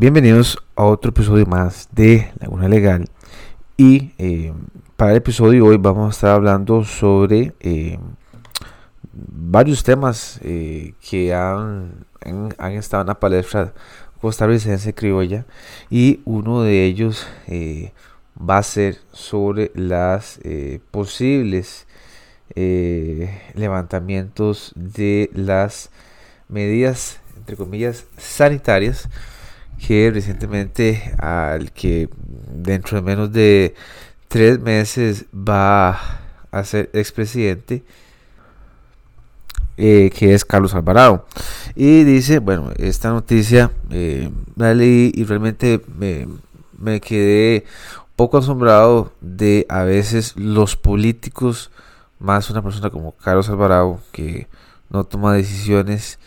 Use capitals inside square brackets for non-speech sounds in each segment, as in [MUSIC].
Bienvenidos a otro episodio más de Laguna Legal. Y eh, para el episodio de hoy vamos a estar hablando sobre eh, varios temas eh, que han, han, estado en la palestra costarricense criolla. Y uno de ellos va a ser sobre las posibles levantamientos de las medidas, entre comillas, sanitarias que recientemente al que dentro de menos de tres meses va a ser expresidente, eh, que es Carlos Alvarado. Y dice, bueno, esta noticia eh, la leí y realmente me, me quedé poco asombrado de a veces los políticos, más una persona como Carlos Alvarado, que no toma decisiones,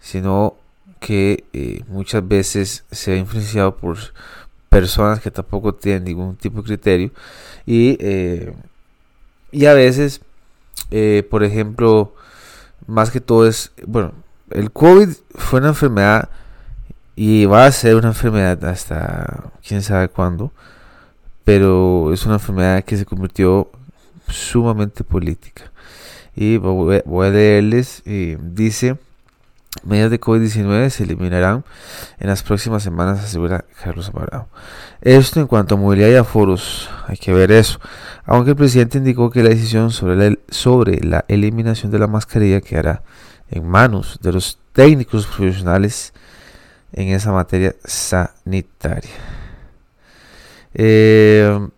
sino que eh, muchas veces se ha influenciado por personas que tampoco tienen ningún tipo de criterio y, eh, y a veces, eh, por ejemplo, más que todo es, bueno, el COVID fue una enfermedad y va a ser una enfermedad hasta quién sabe cuándo, pero es una enfermedad que se convirtió sumamente política. Y voy, a leerles, dice, Medidas de COVID-19 se eliminarán en las próximas semanas, asegura Carlos Alvarado. Esto en cuanto a movilidad y aforos, hay que ver eso. Aunque el presidente indicó que la decisión sobre la, eliminación de la mascarilla quedará en manos de los técnicos profesionales en esa materia sanitaria. Eh,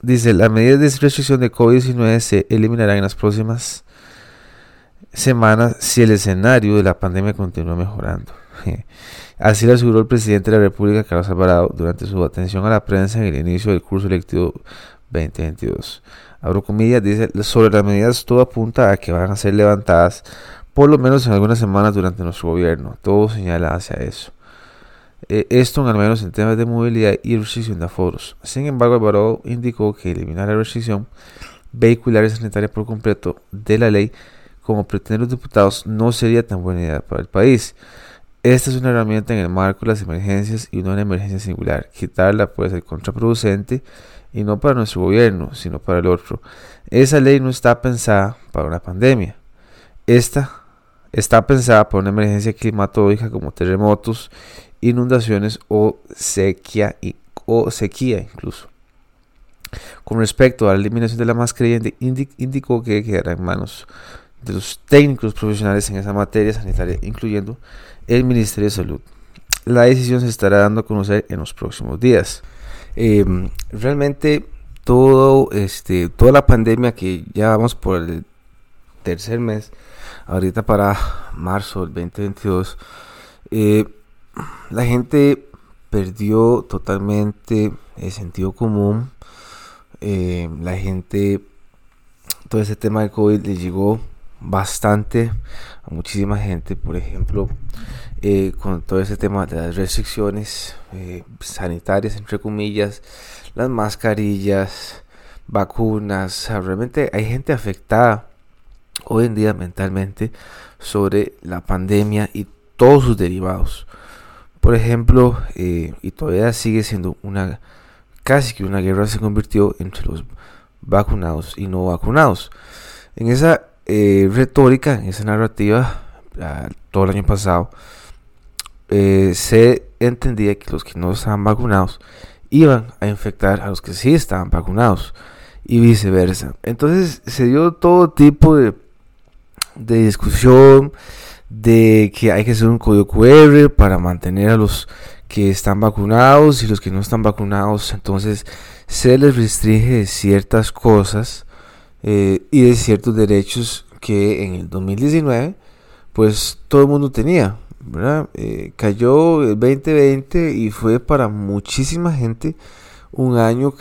dice, las medidas de restricción de COVID-19 se eliminarán en las próximas semanas si el escenario de la pandemia continúa mejorando. [LAUGHS] Así lo aseguró el presidente de la República, Carlos Alvarado, durante su atención a la prensa en el inicio del curso electivo 2022. Abro comillas, dice, sobre las medidas todo apunta a que van a ser levantadas por lo menos en algunas semanas durante nuestro gobierno. Todo señala hacia eso. Eh, esto al menos en temas de movilidad y restricción de aforos. Sin embargo, Alvarado indicó que eliminar la restricción vehicular y sanitaria por completo de la ley como pretenden los diputados no sería tan buena idea para el país. Esta es una herramienta en el marco de las emergencias y no una emergencia singular. Quitarla puede ser contraproducente y no para nuestro gobierno, sino para el otro. Esa ley no está pensada para una pandemia. Esta está pensada para una emergencia climatológica como terremotos, inundaciones o sequía, o sequía incluso. Con respecto a la eliminación de la mascarilla, indicó que quedará en manos de los técnicos profesionales en esa materia sanitaria, incluyendo el Ministerio de Salud. La decisión se estará dando a conocer en los próximos días. Em, realmente todo este toda la pandemia que ya vamos por el tercer mes, ahorita para marzo del 2022, eh, la gente perdió totalmente el sentido común. Eh, la gente, todo ese tema del COVID le llegó bastante a muchísima gente, por ejemplo, eh, con todo ese tema de las restricciones eh, sanitarias, entre comillas, las mascarillas, vacunas, realmente hay gente afectada hoy en día mentalmente sobre la pandemia y todos sus derivados. Por ejemplo, eh, y todavía sigue siendo una, casi que una guerra se convirtió entre los vacunados y no vacunados. En esa eh, retórica, esa narrativa, todo el año pasado, eh, se entendía que los que no estaban vacunados iban a infectar a los que sí estaban vacunados y viceversa. Entonces se dio todo tipo de, de discusión de que hay que hacer un código QR para mantener a los que están vacunados y los que no están vacunados. Entonces se les restringe ciertas cosas eh, y de ciertos derechos que en el 2019 pues todo el mundo tenía. ¿verdad? Eh, cayó el 2020 y fue para muchísima gente un año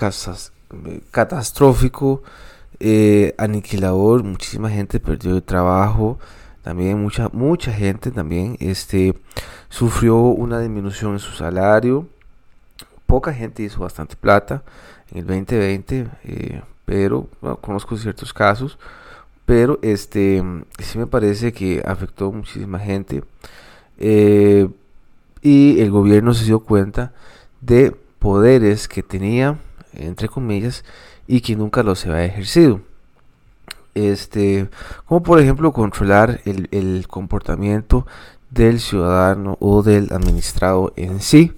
catastrófico, eh, aniquilador, muchísima gente perdió el trabajo, también mucha, mucha gente también este, sufrió una disminución en su salario, poca gente hizo bastante plata en el 2020, pero conozco ciertos casos, pero este sí me parece que afectó muchísima gente. Eh, y el gobierno se dio cuenta de poderes que tenía, entre comillas, y que nunca los había ejercido. Este, como por ejemplo controlar el, el comportamiento del ciudadano o del administrado en sí,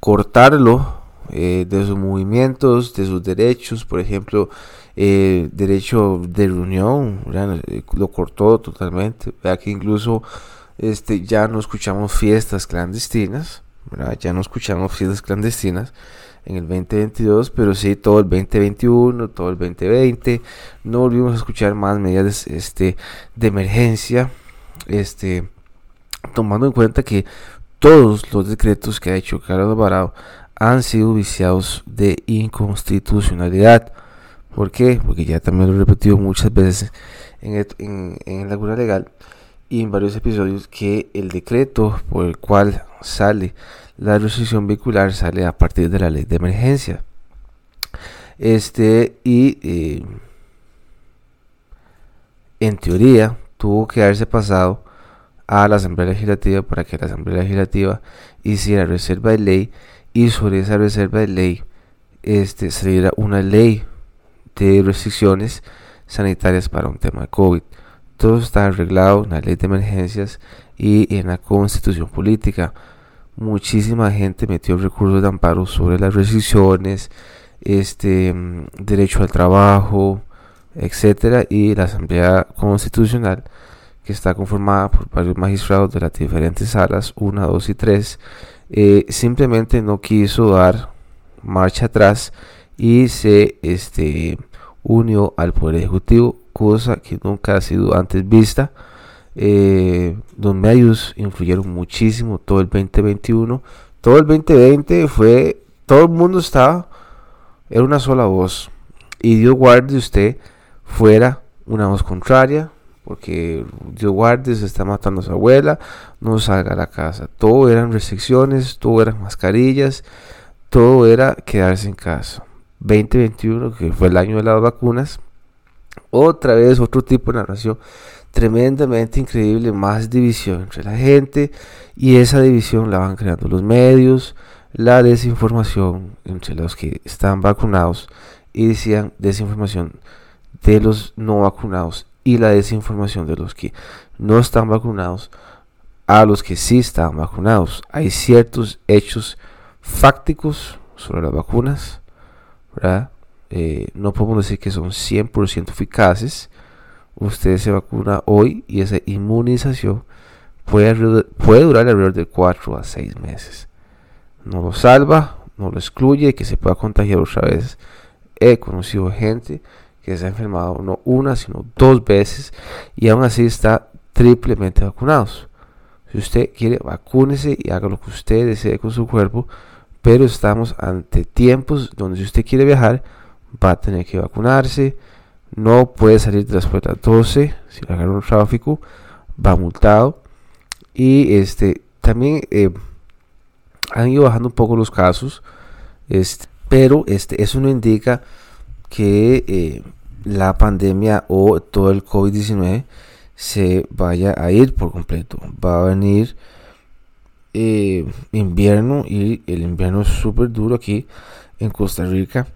cortarlo eh, de sus movimientos, de sus derechos, por ejemplo, eh, derecho de reunión, eh, lo cortó totalmente, vea que incluso este, ya no escuchamos fiestas clandestinas, ya no escuchamos fiestas clandestinas en el 2022, pero sí todo el 2021, todo el 2020, no volvimos a escuchar más medidas este, de emergencia, este, tomando en cuenta que todos los decretos que ha hecho Carlos Alvarado han sido viciados de inconstitucionalidad. ¿Por qué? Porque ya también lo he repetido muchas veces en, en, la cura legal y en varios episodios que el decreto por el cual sale la restricción vehicular sale a partir de la ley de emergencia. Este, y eh, en teoría tuvo que haberse pasado a la Asamblea Legislativa para que la Asamblea Legislativa hiciera reserva de ley y sobre esa reserva de ley este, saliera una ley de restricciones sanitarias para un tema de COVID. Todo está arreglado en la ley de emergencias y en la constitución política. Muchísima gente metió recursos de amparo sobre las restricciones, este, mm, derecho al trabajo, etcétera, y la Asamblea Constitucional, que está conformada por varios magistrados de las diferentes salas, 1, 2 y 3, eh, simplemente no quiso dar marcha atrás y se este, unió al Poder Ejecutivo, cosa que nunca ha sido antes vista. Eh, los influyeron muchísimo todo el 2021. Todo el 2020 fue, todo el mundo estaba, era una sola voz. Y Dios guarde usted fuera una voz contraria, porque Dios guarde, se está matando a su abuela, no salga a la casa. Todo eran restricciones, todo eran mascarillas, todo era quedarse en casa. 2021, que fue el año de las vacunas, otra vez otro tipo de narración tremendamente increíble, más división entre la gente y esa división la van creando los medios, la desinformación entre los que están vacunados y decían desinformación de los no vacunados y la desinformación de los que no están vacunados a los que sí están vacunados. Hay ciertos hechos fácticos sobre las vacunas, eh, no podemos decir que son 100% eficaces. Usted se vacuna hoy y esa inmunización puede, puede durar alrededor de 4 a 6 meses. No lo salva, no lo excluye que se pueda contagiar otra vez. He conocido gente que se ha enfermado no una, sino dos veces y aún así está triplemente vacunados. Si usted quiere, vacúnese y haga lo que usted desee con su cuerpo, pero estamos ante tiempos donde si usted quiere viajar, va a tener que vacunarse, no puede salir de las puertas 12, si le agarra un tráfico, va multado. Y este también eh, han ido bajando un poco los casos, este, pero este, eso no indica que eh, la pandemia o todo el COVID-19 se vaya a ir por completo. Va a venir eh, invierno y el invierno es súper duro aquí en Costa Rica.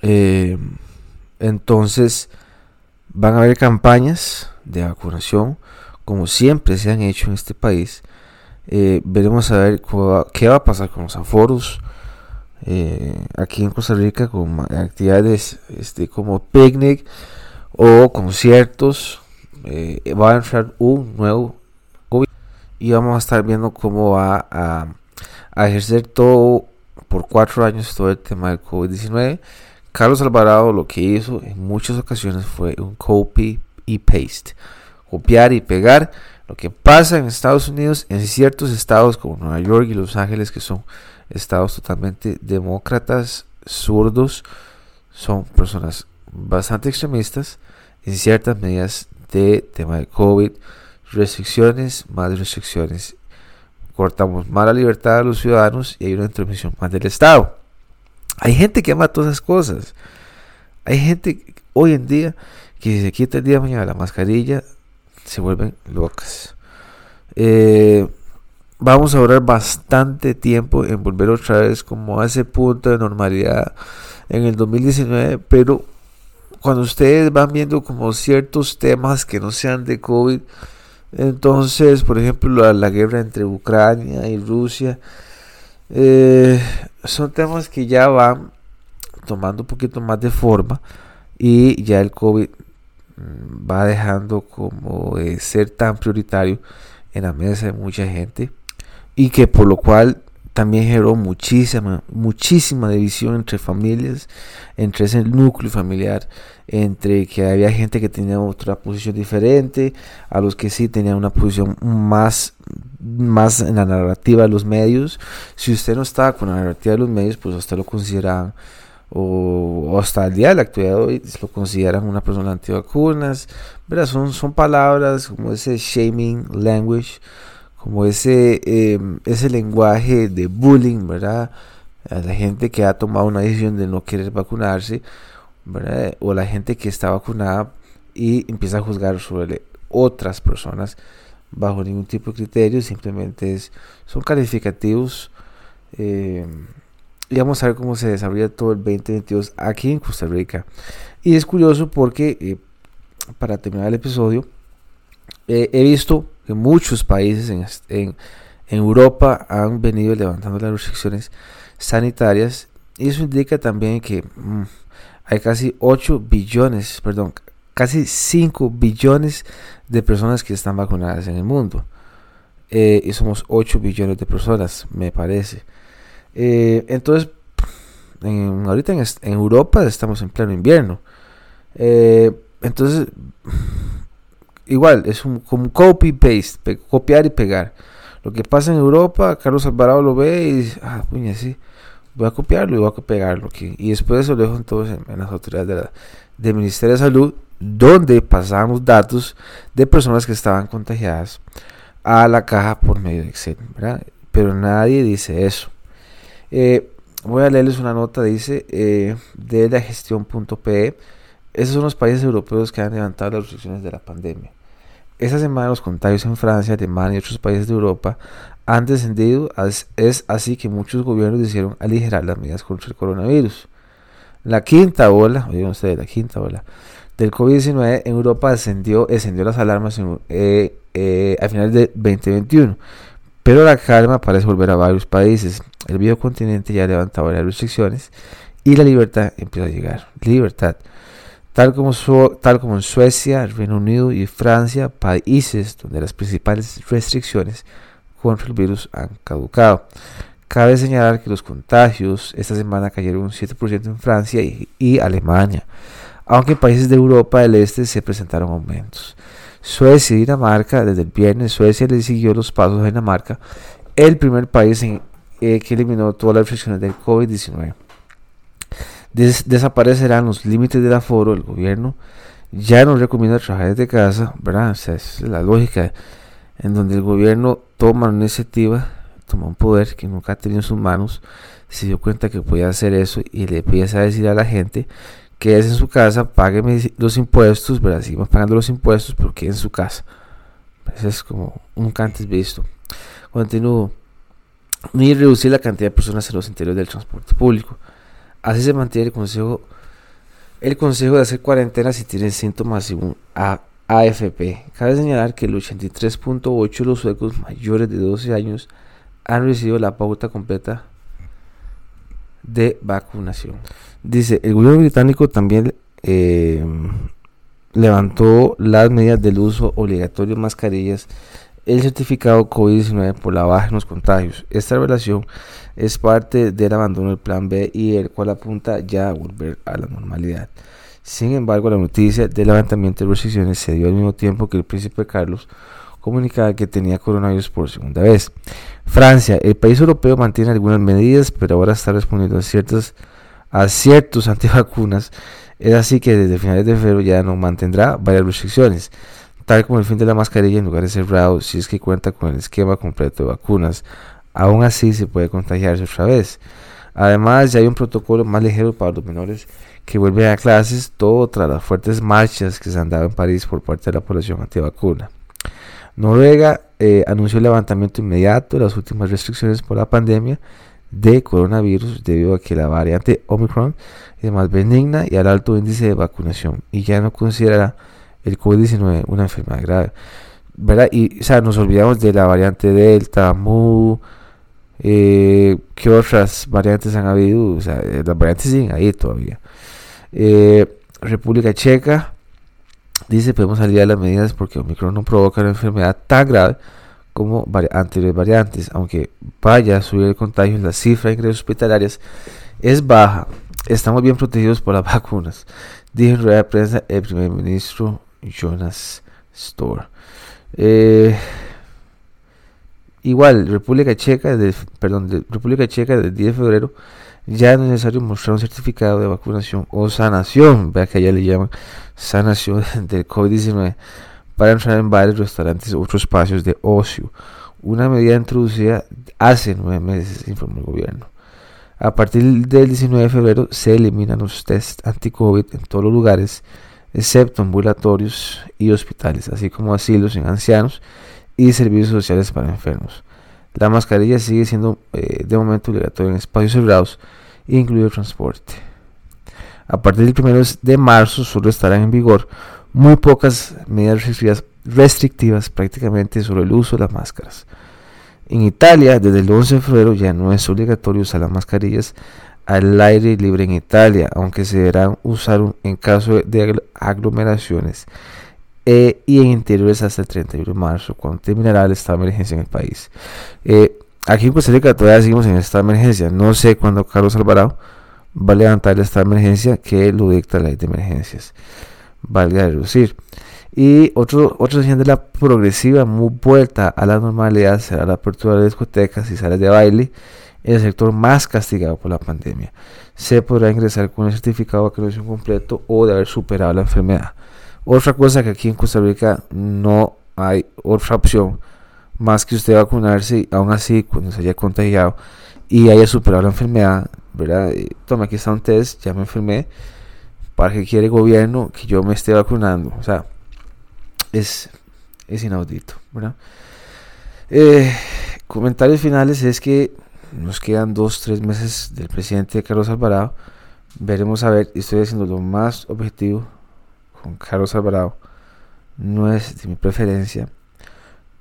Eh, entonces van a haber campañas de vacunación como siempre se han hecho en este país. veremos a ver qué va a pasar con los aforos eh, aquí en Costa Rica con actividades este, como picnic o conciertos. Eh, va a entrar un nuevo COVID y vamos a estar viendo cómo va a, ejercer todo por cuatro años todo el tema del COVID-19. Carlos Alvarado lo que hizo en muchas ocasiones fue un copy y paste, copiar y pegar lo que pasa en Estados Unidos en ciertos estados como Nueva York y Los Ángeles que son estados totalmente demócratas, zurdos, son personas bastante extremistas en ciertas medidas de tema de COVID, restricciones, más restricciones. Cortamos más la libertad de los ciudadanos y hay una intervención más del Estado. Hay gente que ama todas esas cosas. Hay gente hoy en día que si se quita el día de mañana la mascarilla, se vuelven locas. Eh, vamos a durar bastante tiempo en volver otra vez como a ese punto de normalidad en el 2019, pero cuando ustedes van viendo como ciertos temas que no sean de COVID, entonces, por ejemplo, la, guerra entre Ucrania y Rusia, eh, son temas que ya van tomando un poquito más de forma y ya el COVID mm, va dejando como de ser tan prioritario en la mesa de mucha gente y que por lo cual también generó muchísima, muchísima división entre familias, entre ese núcleo familiar, entre que había gente que tenía otra posición diferente, a los que sí tenían una posición más, más en la narrativa de los medios. Si usted no estaba con la narrativa de los medios, pues usted lo consideraban, o, hasta el día de la actualidad hoy, lo consideran una persona antivacunas. Son, son palabras como ese shaming language como ese, em, ese lenguaje de bullying, ¿verdad? A la gente que ha tomado una decisión de no querer vacunarse, ¿verdad? O la gente que está vacunada y empieza a juzgar sobre otras personas bajo ningún tipo de criterio, simplemente es, son calificativos. Em, y vamos a ver cómo se desarrolla todo el 2022 aquí en Costa Rica. Y es curioso porque, eh, para terminar el episodio, eh, he visto que muchos países en, Europa han venido levantando las restricciones sanitarias y eso indica también que mm, hay casi 8 billones, perdón, casi 5 billones de personas que están vacunadas en el mundo. Eh, y somos 8 billones de personas, me parece. Eh, entonces, ahorita en, Europa estamos en pleno invierno. entonces, igual, es un, como copy-paste, copiar y pegar. Lo que pasa en Europa, Carlos Alvarado lo ve y dice, ah, puña, sí, voy a copiarlo y voy a pegarlo. Y después eso lo dejo entonces en, las autoridades del Ministerio de Salud, donde pasamos datos de personas que estaban contagiadas a la caja por medio de Excel. Pero nadie dice eso. Eh, voy a leerles una nota, dice, eh, de la gestión.pe. Esos son los países europeos que han levantado las restricciones de la pandemia. Esta semana los contagios en Francia, Alemania y otros países de Europa han descendido, es así que muchos gobiernos decidieron aligerar las medidas contra el coronavirus. La quinta ola, oigan ustedes, la quinta ola del COVID-19 en Europa descendió, descendió las alarmas eh, eh, a finales de 2021, pero la calma parece volver a varios países. El viejo continente ya ha levantado varias restricciones y la libertad empieza a llegar. Libertad tal como, como en Suecia, Reino Unido y Francia, países donde las principales restricciones contra el virus han caducado. Cabe señalar que los contagios esta semana cayeron un 7% en Francia y, Alemania, aunque en países de Europa del Este se presentaron aumentos. Suecia y Dinamarca, desde el viernes Suecia le siguió los pasos a Dinamarca, el primer país en, eh, que eliminó todas las restricciones del COVID-19 desaparecerán los límites del aforo, el gobierno ya no recomienda trabajar desde casa, ¿verdad? es la lógica en donde el gobierno toma una iniciativa, toma un poder que nunca ha tenido en sus manos, se dio cuenta que podía hacer eso y le empieza a decir a la gente que es en su casa, pague los impuestos, ¿verdad? Sigamos pagando los impuestos, pero que en su casa. Eso es como un antes visto. Continúo. Ni reducir la cantidad de personas en los interiores del transporte público. Así se mantiene el consejo, el consejo de hacer cuarentena si tienen síntomas según AFP. Cabe señalar que el 83.8 de los suecos mayores de 12 años han recibido la pauta completa de vacunación. Dice, el gobierno británico también eh, levantó las medidas del uso obligatorio de mascarillas el certificado COVID-19 por la baja en los contagios. Esta revelación es parte del abandono del plan B y el cual apunta ya a volver a la normalidad. Sin embargo, la noticia del levantamiento de restricciones se dio al mismo tiempo que el príncipe Carlos comunicaba que tenía coronavirus por segunda vez. Francia, el país europeo mantiene algunas medidas, pero ahora está respondiendo a ciertos, [LAUGHS] antivacunas. Es así que desde finales de febrero ya no mantendrá varias restricciones tal como el fin de la mascarilla en lugares cerrados si es que cuenta con el esquema completo de vacunas. Aún así se puede contagiarse otra vez. Además, ya hay un protocolo más ligero para los menores que vuelven a clases, todo tras las fuertes marchas que se han dado en París por parte de la población antivacuna. Noruega eh, anunció el levantamiento inmediato de las últimas restricciones por la pandemia de coronavirus debido a que la variante Omicron es más benigna y al alto índice de vacunación y ya no considera el COVID-19 una enfermedad grave. ¿verdad? Y o sea, nos olvidamos de la variante Delta, Mu, eh, ¿qué otras variantes han habido? O sea, eh, las variantes siguen ahí todavía. Eh, República Checa dice podemos salir a las medidas porque Omicron no provoca una enfermedad tan grave como anteriores variantes, aunque vaya a subir el contagio, la cifra de ingresos hospitalarios es baja. Estamos bien protegidos por las [LAUGHS] vacunas, dijo en rueda de prensa el primer ministro Jonas Store. Eh, igual, República Checa, de, perdón, República Checa del 10 de febrero ya es necesario mostrar un certificado de vacunación o sanación, vea que allá le llaman sanación [LAUGHS] del COVID-19 para entrar en bares, restaurantes u otros espacios de ocio. Una medida introducida hace nueve meses, informó el gobierno. A partir del 19 de febrero se eliminan los test anti-COVID en todos los lugares, excepto ambulatorios y hospitales, así como asilos en ancianos y servicios sociales para enfermos. La mascarilla sigue siendo eh, de momento obligatoria en espacios cerrados, incluido el transporte. A partir del 1 de marzo solo estarán en vigor muy pocas medidas restrictivas, prácticamente sobre el uso de las máscaras. En Italia, desde el 11 de febrero ya no es obligatorio usar las mascarillas al aire libre en Italia, aunque se deberán usar en caso de aglomeraciones eh, y en interiores hasta el 31 de marzo, cuando terminará el estado de emergencia en el país. Eh, aquí en Costa Rica todavía seguimos en estado de emergencia. No sé cuándo Carlos Alvarado va a levantar el estado de emergencia que lo dicta la ley de emergencias valga reducir. Y otro, otra señal de la progresiva vuelta a la normalidad será la apertura de discotecas y salas de baile el sector más castigado por la pandemia. Se podrá ingresar con un certificado de vacunación completo o de haber superado la enfermedad. Otra cosa que aquí en Costa Rica no hay otra opción más que usted vacunarse aún así cuando se haya contagiado y haya superado la enfermedad, ¿verdad? Toma, aquí está un test, ya me enfermé, para que quiere el gobierno que yo me esté vacunando. O sea, es, es inaudito, ¿verdad? Eh, comentarios finales es que nos quedan dos, tres meses del presidente Carlos Alvarado. Veremos a ver, estoy haciendo lo más objetivo con Carlos Alvarado. No es de mi preferencia,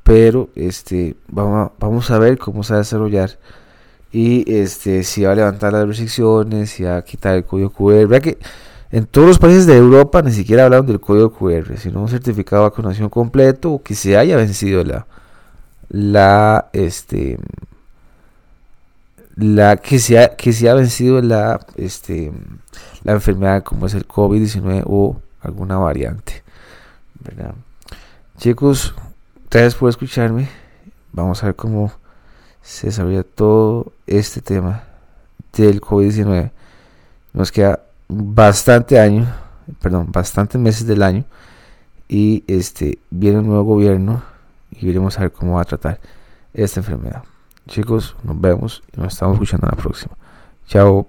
pero este vamos a, ver cómo se va a desarrollar y este si va a levantar las restricciones, si va a quitar el código QR. Vea que en todos los países de Europa ni siquiera hablaron del código QR, sino un certificado de vacunación completo o que se haya vencido la, la, este, la que se ha, que se ha vencido la, este, la enfermedad como es el COVID-19 o alguna variante. Chicos, gracias por escucharme. Vamos a ver cómo se desarrolla todo este tema del COVID-19. Nos queda bastante año, perdón, bastantes meses del año y este viene un nuevo gobierno y veremos a ver cómo va a tratar esta enfermedad. Chicos, nos vemos y nos estamos escuchando la próxima. Chao.